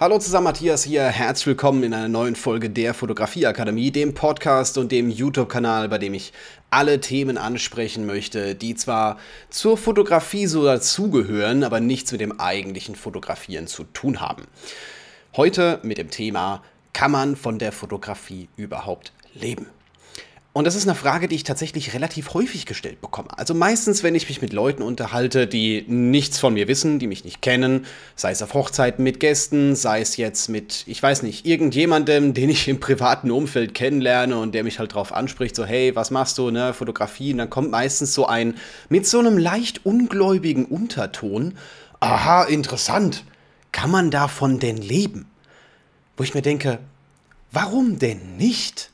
Hallo zusammen, Matthias hier. Herzlich willkommen in einer neuen Folge der Fotografieakademie, dem Podcast und dem YouTube-Kanal, bei dem ich alle Themen ansprechen möchte, die zwar zur Fotografie so dazugehören, aber nichts mit dem eigentlichen Fotografieren zu tun haben. Heute mit dem Thema, kann man von der Fotografie überhaupt leben? Und das ist eine Frage, die ich tatsächlich relativ häufig gestellt bekomme. Also meistens, wenn ich mich mit Leuten unterhalte, die nichts von mir wissen, die mich nicht kennen, sei es auf Hochzeiten mit Gästen, sei es jetzt mit, ich weiß nicht, irgendjemandem, den ich im privaten Umfeld kennenlerne und der mich halt drauf anspricht, so hey, was machst du, ne, Fotografie, und dann kommt meistens so ein, mit so einem leicht ungläubigen Unterton, aha, interessant, kann man davon denn leben? Wo ich mir denke, warum denn nicht?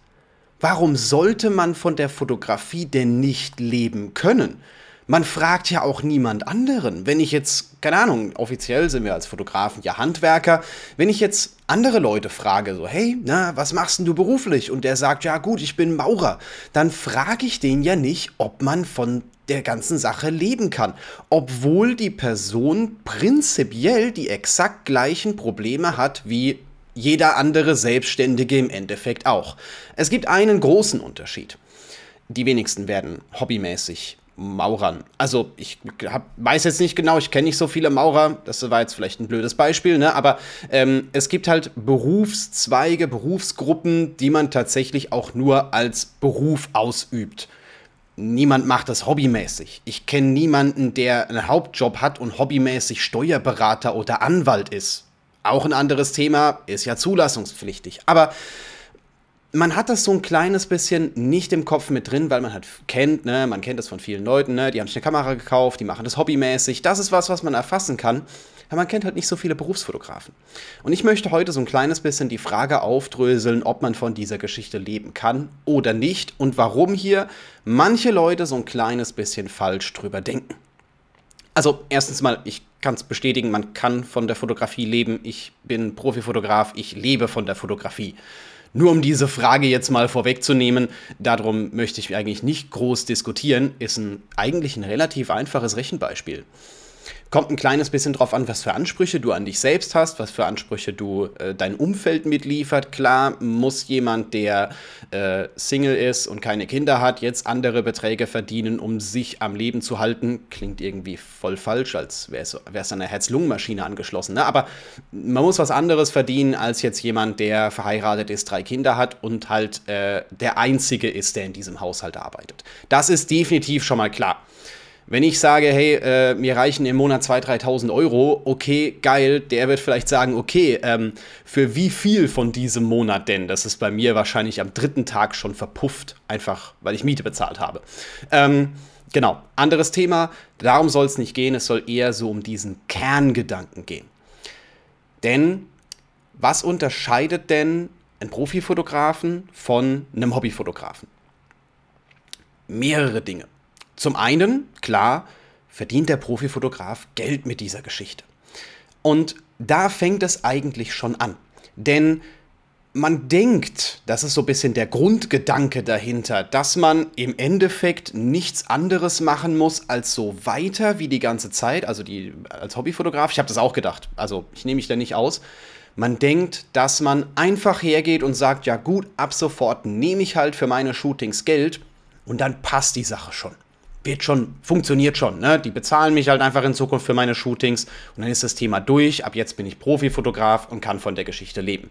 Warum sollte man von der Fotografie denn nicht leben können? Man fragt ja auch niemand anderen. Wenn ich jetzt, keine Ahnung, offiziell sind wir als Fotografen ja Handwerker, wenn ich jetzt andere Leute frage, so, hey, na, was machst denn du beruflich? Und der sagt, ja gut, ich bin Maurer, dann frage ich den ja nicht, ob man von der ganzen Sache leben kann, obwohl die Person prinzipiell die exakt gleichen Probleme hat wie jeder andere Selbstständige im Endeffekt auch. Es gibt einen großen Unterschied. Die wenigsten werden hobbymäßig Maurern. Also ich hab, weiß jetzt nicht genau, ich kenne nicht so viele Maurer, das war jetzt vielleicht ein blödes Beispiel, ne? aber ähm, es gibt halt Berufszweige, Berufsgruppen, die man tatsächlich auch nur als Beruf ausübt. Niemand macht das hobbymäßig. Ich kenne niemanden, der einen Hauptjob hat und hobbymäßig Steuerberater oder Anwalt ist. Auch ein anderes Thema, ist ja zulassungspflichtig. Aber man hat das so ein kleines bisschen nicht im Kopf mit drin, weil man halt kennt, ne, man kennt das von vielen Leuten, ne, die haben sich eine Kamera gekauft, die machen das hobbymäßig. Das ist was, was man erfassen kann. Aber man kennt halt nicht so viele Berufsfotografen. Und ich möchte heute so ein kleines bisschen die Frage aufdröseln, ob man von dieser Geschichte leben kann oder nicht und warum hier manche Leute so ein kleines bisschen falsch drüber denken. Also erstens mal, ich kann es bestätigen, man kann von der Fotografie leben. Ich bin Profifotograf, ich lebe von der Fotografie. Nur um diese Frage jetzt mal vorwegzunehmen, darum möchte ich eigentlich nicht groß diskutieren, ist ein eigentlich ein relativ einfaches Rechenbeispiel. Kommt ein kleines bisschen drauf an, was für Ansprüche du an dich selbst hast, was für Ansprüche du äh, dein Umfeld mitliefert. Klar muss jemand, der äh, Single ist und keine Kinder hat, jetzt andere Beträge verdienen, um sich am Leben zu halten. Klingt irgendwie voll falsch, als wäre es an einer Herz-Lungen-Maschine angeschlossen. Ne? Aber man muss was anderes verdienen als jetzt jemand, der verheiratet ist, drei Kinder hat und halt äh, der Einzige ist, der in diesem Haushalt arbeitet. Das ist definitiv schon mal klar. Wenn ich sage, hey, äh, mir reichen im Monat 2.000, 3.000 Euro, okay, geil, der wird vielleicht sagen, okay, ähm, für wie viel von diesem Monat denn? Das ist bei mir wahrscheinlich am dritten Tag schon verpufft, einfach weil ich Miete bezahlt habe. Ähm, genau, anderes Thema, darum soll es nicht gehen, es soll eher so um diesen Kerngedanken gehen. Denn was unterscheidet denn einen Profifotografen von einem Hobbyfotografen? Mehrere Dinge. Zum einen, klar, verdient der Profifotograf Geld mit dieser Geschichte. Und da fängt es eigentlich schon an. Denn man denkt, das ist so ein bisschen der Grundgedanke dahinter, dass man im Endeffekt nichts anderes machen muss als so weiter wie die ganze Zeit, also die als Hobbyfotograf, ich habe das auch gedacht, also ich nehme mich da nicht aus. Man denkt, dass man einfach hergeht und sagt, ja gut, ab sofort nehme ich halt für meine Shootings Geld und dann passt die Sache schon wird schon, funktioniert schon. Ne? Die bezahlen mich halt einfach in Zukunft für meine Shootings und dann ist das Thema durch. Ab jetzt bin ich Profifotograf und kann von der Geschichte leben.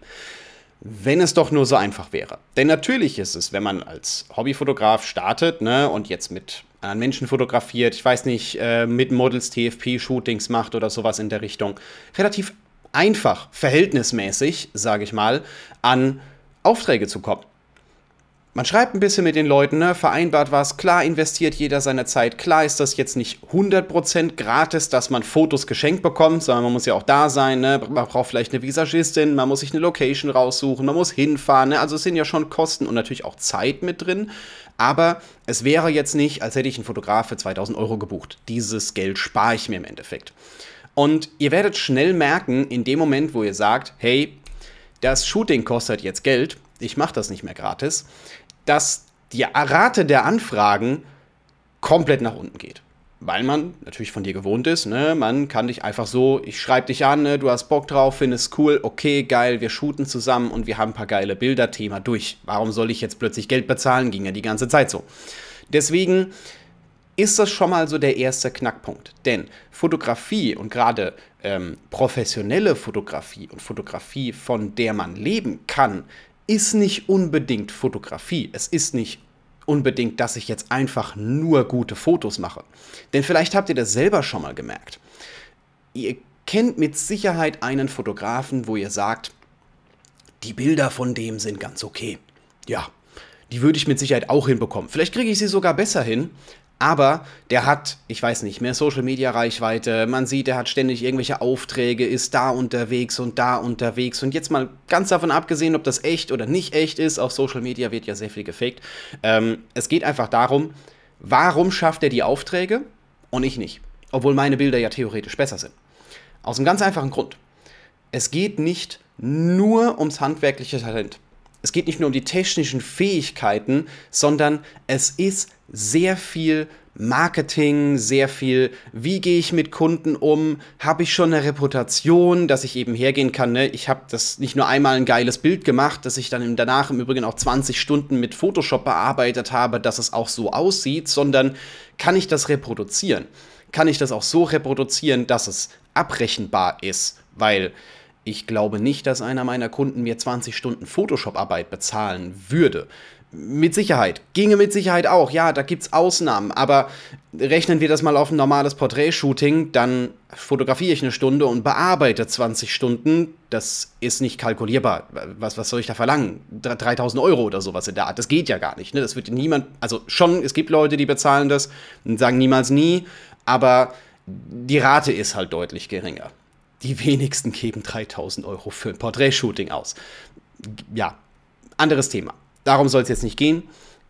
Wenn es doch nur so einfach wäre. Denn natürlich ist es, wenn man als Hobbyfotograf startet ne, und jetzt mit anderen Menschen fotografiert, ich weiß nicht, äh, mit Models TFP-Shootings macht oder sowas in der Richtung, relativ einfach, verhältnismäßig, sage ich mal, an Aufträge zu kommen. Man schreibt ein bisschen mit den Leuten, ne, vereinbart was, klar investiert jeder seine Zeit, klar ist das jetzt nicht 100% gratis, dass man Fotos geschenkt bekommt, sondern man muss ja auch da sein, ne? man braucht vielleicht eine Visagistin, man muss sich eine Location raussuchen, man muss hinfahren, ne? also es sind ja schon Kosten und natürlich auch Zeit mit drin, aber es wäre jetzt nicht, als hätte ich einen Fotograf für 2000 Euro gebucht. Dieses Geld spare ich mir im Endeffekt. Und ihr werdet schnell merken, in dem Moment, wo ihr sagt, hey, das Shooting kostet jetzt Geld, ich mache das nicht mehr gratis, dass die Rate der Anfragen komplett nach unten geht. weil man natürlich von dir gewohnt ist, ne? Man kann dich einfach so, ich schreibe dich an, ne? du hast Bock drauf, findest cool, okay, geil, wir shooten zusammen und wir haben ein paar geile Bilder, Thema durch. Warum soll ich jetzt plötzlich Geld bezahlen? Ging ja die ganze Zeit so. Deswegen ist das schon mal so der erste Knackpunkt. Denn Fotografie und gerade ähm, professionelle Fotografie und Fotografie, von der man leben kann, ist nicht unbedingt Fotografie. Es ist nicht unbedingt, dass ich jetzt einfach nur gute Fotos mache. Denn vielleicht habt ihr das selber schon mal gemerkt. Ihr kennt mit Sicherheit einen Fotografen, wo ihr sagt, die Bilder von dem sind ganz okay. Ja, die würde ich mit Sicherheit auch hinbekommen. Vielleicht kriege ich sie sogar besser hin, aber der hat, ich weiß nicht, mehr Social Media Reichweite. Man sieht, er hat ständig irgendwelche Aufträge, ist da unterwegs und da unterwegs. Und jetzt mal ganz davon abgesehen, ob das echt oder nicht echt ist, auf Social Media wird ja sehr viel gefaked. Ähm, es geht einfach darum, warum schafft er die Aufträge und ich nicht? Obwohl meine Bilder ja theoretisch besser sind. Aus einem ganz einfachen Grund. Es geht nicht nur ums handwerkliche Talent. Es geht nicht nur um die technischen Fähigkeiten, sondern es ist sehr viel Marketing, sehr viel, wie gehe ich mit Kunden um, habe ich schon eine Reputation, dass ich eben hergehen kann, ne? ich habe das nicht nur einmal ein geiles Bild gemacht, dass ich dann danach im Übrigen auch 20 Stunden mit Photoshop bearbeitet habe, dass es auch so aussieht, sondern kann ich das reproduzieren? Kann ich das auch so reproduzieren, dass es abrechenbar ist? Weil ich glaube nicht, dass einer meiner Kunden mir 20 Stunden Photoshop-Arbeit bezahlen würde. Mit Sicherheit. Ginge mit Sicherheit auch. Ja, da gibt es Ausnahmen. Aber rechnen wir das mal auf ein normales Porträtshooting, dann fotografiere ich eine Stunde und bearbeite 20 Stunden. Das ist nicht kalkulierbar. Was, was soll ich da verlangen? 3000 Euro oder sowas in der Art. Das geht ja gar nicht. Ne? Das wird niemand. Also schon, es gibt Leute, die bezahlen das und sagen niemals nie. Aber die Rate ist halt deutlich geringer die wenigsten geben 3000 Euro für ein Porträtshooting aus. Ja, anderes Thema. Darum soll es jetzt nicht gehen.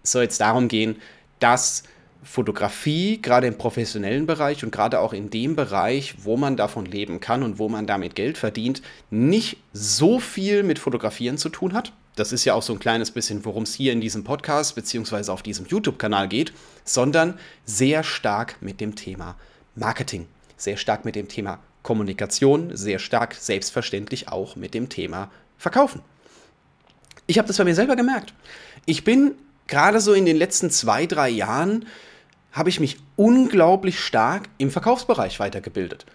Es soll jetzt darum gehen, dass Fotografie, gerade im professionellen Bereich und gerade auch in dem Bereich, wo man davon leben kann und wo man damit Geld verdient, nicht so viel mit Fotografieren zu tun hat. Das ist ja auch so ein kleines bisschen, worum es hier in diesem Podcast bzw. auf diesem YouTube-Kanal geht, sondern sehr stark mit dem Thema Marketing, sehr stark mit dem Thema Kommunikation sehr stark selbstverständlich auch mit dem Thema Verkaufen. Ich habe das bei mir selber gemerkt. Ich bin gerade so in den letzten zwei, drei Jahren, habe ich mich unglaublich stark im Verkaufsbereich weitergebildet.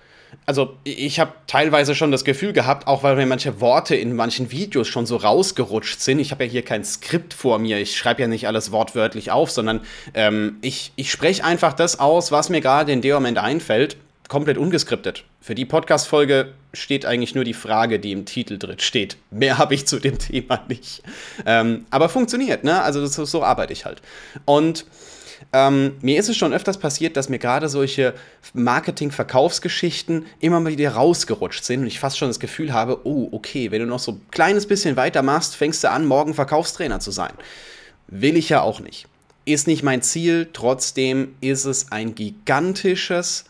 Also ich habe teilweise schon das Gefühl gehabt, auch weil mir manche Worte in manchen Videos schon so rausgerutscht sind. Ich habe ja hier kein Skript vor mir. Ich schreibe ja nicht alles wortwörtlich auf, sondern ähm, ich, ich spreche einfach das aus, was mir gerade in dem Moment einfällt komplett ungeskriptet. Für die Podcast-Folge steht eigentlich nur die Frage, die im Titel drin steht. Mehr habe ich zu dem Thema nicht. Ähm, aber funktioniert, ne? Also das, so arbeite ich halt. Und ähm, mir ist es schon öfters passiert, dass mir gerade solche Marketing-Verkaufsgeschichten immer mal wieder rausgerutscht sind und ich fast schon das Gefühl habe, oh, okay, wenn du noch so ein kleines bisschen weiter machst, fängst du an, morgen Verkaufstrainer zu sein. Will ich ja auch nicht. Ist nicht mein Ziel, trotzdem ist es ein gigantisches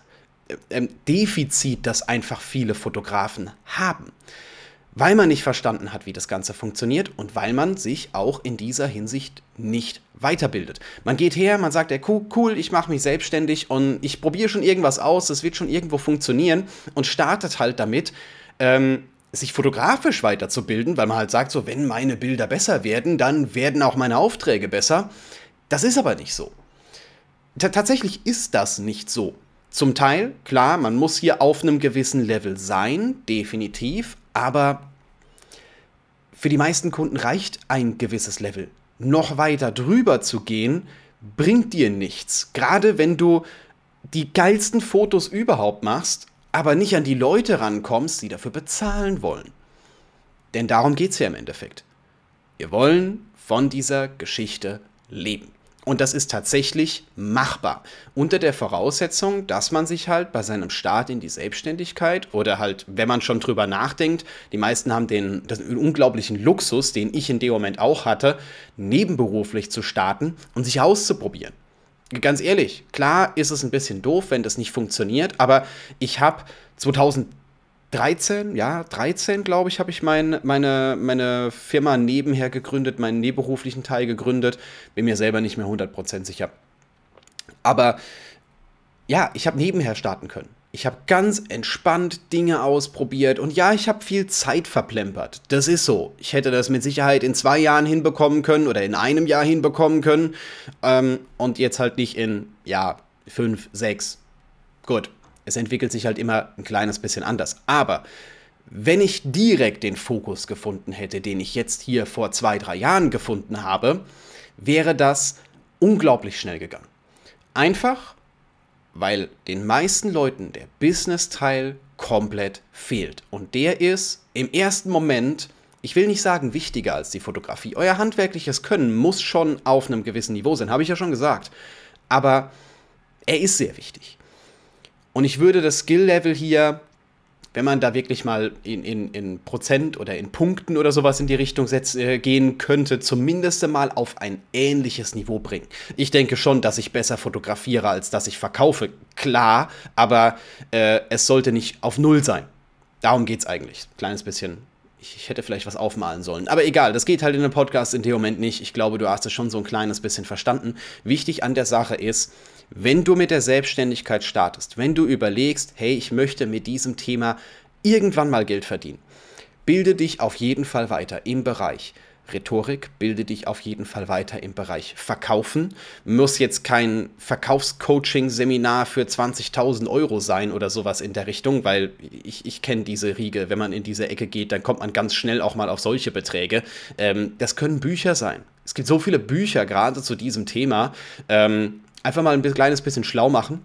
ähm, Defizit, das einfach viele Fotografen haben. Weil man nicht verstanden hat, wie das Ganze funktioniert und weil man sich auch in dieser Hinsicht nicht weiterbildet. Man geht her, man sagt, ey, cool, ich mache mich selbstständig und ich probiere schon irgendwas aus, das wird schon irgendwo funktionieren und startet halt damit, ähm, sich fotografisch weiterzubilden, weil man halt sagt, so, wenn meine Bilder besser werden, dann werden auch meine Aufträge besser. Das ist aber nicht so. T tatsächlich ist das nicht so. Zum Teil, klar, man muss hier auf einem gewissen Level sein, definitiv, aber für die meisten Kunden reicht ein gewisses Level. Noch weiter drüber zu gehen, bringt dir nichts. Gerade wenn du die geilsten Fotos überhaupt machst, aber nicht an die Leute rankommst, die dafür bezahlen wollen. Denn darum geht es ja im Endeffekt. Wir wollen von dieser Geschichte leben. Und das ist tatsächlich machbar. Unter der Voraussetzung, dass man sich halt bei seinem Start in die Selbstständigkeit oder halt, wenn man schon drüber nachdenkt, die meisten haben den, den unglaublichen Luxus, den ich in dem Moment auch hatte, nebenberuflich zu starten und sich auszuprobieren. Ganz ehrlich, klar ist es ein bisschen doof, wenn das nicht funktioniert, aber ich habe 2000 13, ja, 13, glaube ich, habe ich mein, meine, meine Firma nebenher gegründet, meinen nebenberuflichen Teil gegründet. Bin mir selber nicht mehr 100% sicher. Aber ja, ich habe nebenher starten können. Ich habe ganz entspannt Dinge ausprobiert und ja, ich habe viel Zeit verplempert. Das ist so. Ich hätte das mit Sicherheit in zwei Jahren hinbekommen können oder in einem Jahr hinbekommen können ähm, und jetzt halt nicht in, ja, fünf, sechs. Gut, es entwickelt sich halt immer ein kleines bisschen anders. Aber wenn ich direkt den Fokus gefunden hätte, den ich jetzt hier vor zwei, drei Jahren gefunden habe, wäre das unglaublich schnell gegangen. Einfach, weil den meisten Leuten der Business-Teil komplett fehlt. Und der ist im ersten Moment, ich will nicht sagen wichtiger als die Fotografie. Euer handwerkliches Können muss schon auf einem gewissen Niveau sein, habe ich ja schon gesagt. Aber er ist sehr wichtig. Und ich würde das Skill-Level hier wenn man da wirklich mal in, in, in Prozent oder in Punkten oder sowas in die Richtung setz, äh, gehen könnte, zumindest mal auf ein ähnliches Niveau bringen. Ich denke schon, dass ich besser fotografiere, als dass ich verkaufe. Klar, aber äh, es sollte nicht auf Null sein. Darum geht es eigentlich. Kleines bisschen ich, hätte vielleicht was aufmalen sollen. Aber egal, das geht halt in einem Podcast in dem Moment nicht. Ich glaube, du hast es schon so ein kleines bisschen verstanden. Wichtig an der Sache ist, wenn du mit der Selbstständigkeit startest, wenn du überlegst, hey, ich möchte mit diesem Thema irgendwann mal Geld verdienen, bilde dich auf jeden Fall weiter im Bereich Rhetorik, bilde dich auf jeden Fall weiter im Bereich Verkaufen. Muss jetzt kein Verkaufscoaching-Seminar für 20.000 Euro sein oder sowas in der Richtung, weil ich, ich kenne diese Riege. Wenn man in diese Ecke geht, dann kommt man ganz schnell auch mal auf solche Beträge. Ähm, das können Bücher sein. Es gibt so viele Bücher gerade zu diesem Thema. Ähm, einfach mal ein kleines bisschen schlau machen.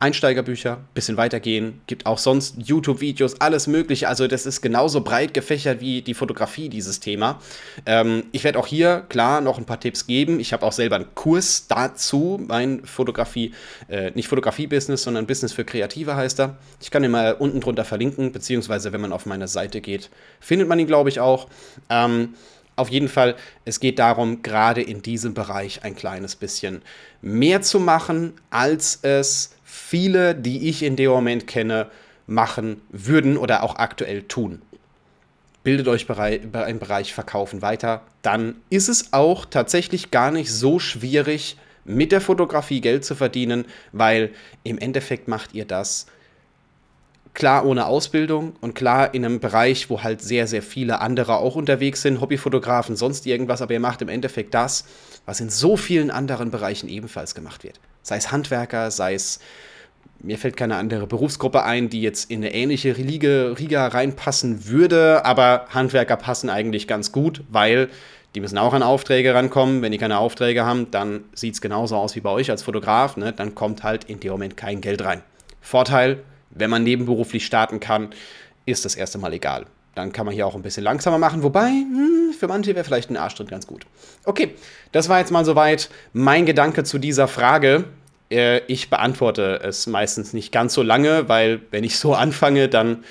Einsteigerbücher, bisschen weitergehen, gibt auch sonst YouTube-Videos, alles Mögliche. Also, das ist genauso breit gefächert wie die Fotografie, dieses Thema. Ähm, ich werde auch hier, klar, noch ein paar Tipps geben. Ich habe auch selber einen Kurs dazu, mein Fotografie, äh, nicht Fotografie-Business, sondern Business für Kreative heißt er. Ich kann ihn mal unten drunter verlinken, beziehungsweise, wenn man auf meine Seite geht, findet man ihn, glaube ich, auch. Ähm, auf jeden Fall, es geht darum, gerade in diesem Bereich ein kleines bisschen mehr zu machen, als es viele, die ich in dem Moment kenne, machen würden oder auch aktuell tun. Bildet euch im Bereich Verkaufen weiter, dann ist es auch tatsächlich gar nicht so schwierig, mit der Fotografie Geld zu verdienen, weil im Endeffekt macht ihr das klar ohne Ausbildung und klar in einem Bereich, wo halt sehr, sehr viele andere auch unterwegs sind, Hobbyfotografen, sonst irgendwas, aber ihr macht im Endeffekt das, was in so vielen anderen Bereichen ebenfalls gemacht wird. Sei es Handwerker, sei es, mir fällt keine andere Berufsgruppe ein, die jetzt in eine ähnliche Riege, Riga reinpassen würde, aber Handwerker passen eigentlich ganz gut, weil die müssen auch an Aufträge rankommen. Wenn die keine Aufträge haben, dann sieht es genauso aus wie bei euch als Fotograf. Ne? Dann kommt halt in dem Moment kein Geld rein. Vorteil, wenn man nebenberuflich starten kann, ist das erste Mal egal. Dann kann man hier auch ein bisschen langsamer machen, wobei hm, für manche wäre vielleicht ein Arschtritt ganz gut. Okay, das war jetzt mal soweit mein Gedanke zu dieser Frage. Äh, ich beantworte es meistens nicht ganz so lange, weil wenn ich so anfange, dann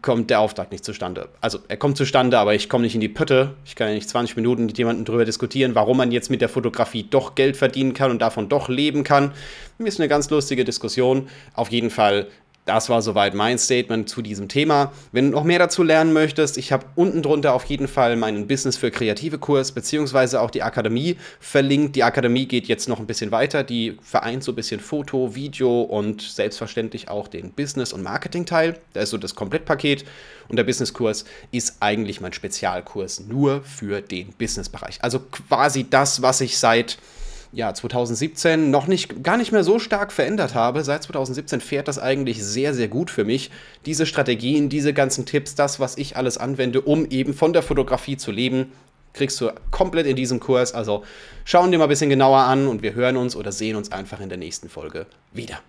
kommt der Auftrag nicht zustande. Also er kommt zustande, aber ich komme nicht in die Pötte. Ich kann ja nicht 20 Minuten mit jemandem darüber diskutieren, warum man jetzt mit der Fotografie doch Geld verdienen kann und davon doch leben kann. Ist eine ganz lustige Diskussion. Auf jeden Fall das war soweit mein Statement zu diesem Thema. Wenn du noch mehr dazu lernen möchtest, ich habe unten drunter auf jeden Fall meinen Business für kreative Kurs beziehungsweise auch die Akademie verlinkt. Die Akademie geht jetzt noch ein bisschen weiter. Die vereint so ein bisschen Foto, Video und selbstverständlich auch den Business- und Marketing-Teil. Da ist so das Komplettpaket. Und der Business-Kurs ist eigentlich mein Spezialkurs nur für den Business-Bereich. Also quasi das, was ich seit ja, 2017 noch nicht, gar nicht mehr so stark verändert habe. Seit 2017 fährt das eigentlich sehr, sehr gut für mich. Diese Strategien, diese ganzen Tipps, das, was ich alles anwende, um eben von der Fotografie zu leben, kriegst du komplett in diesem Kurs. Also schauen dir mal ein bisschen genauer an und wir hören uns oder sehen uns einfach in der nächsten Folge wieder.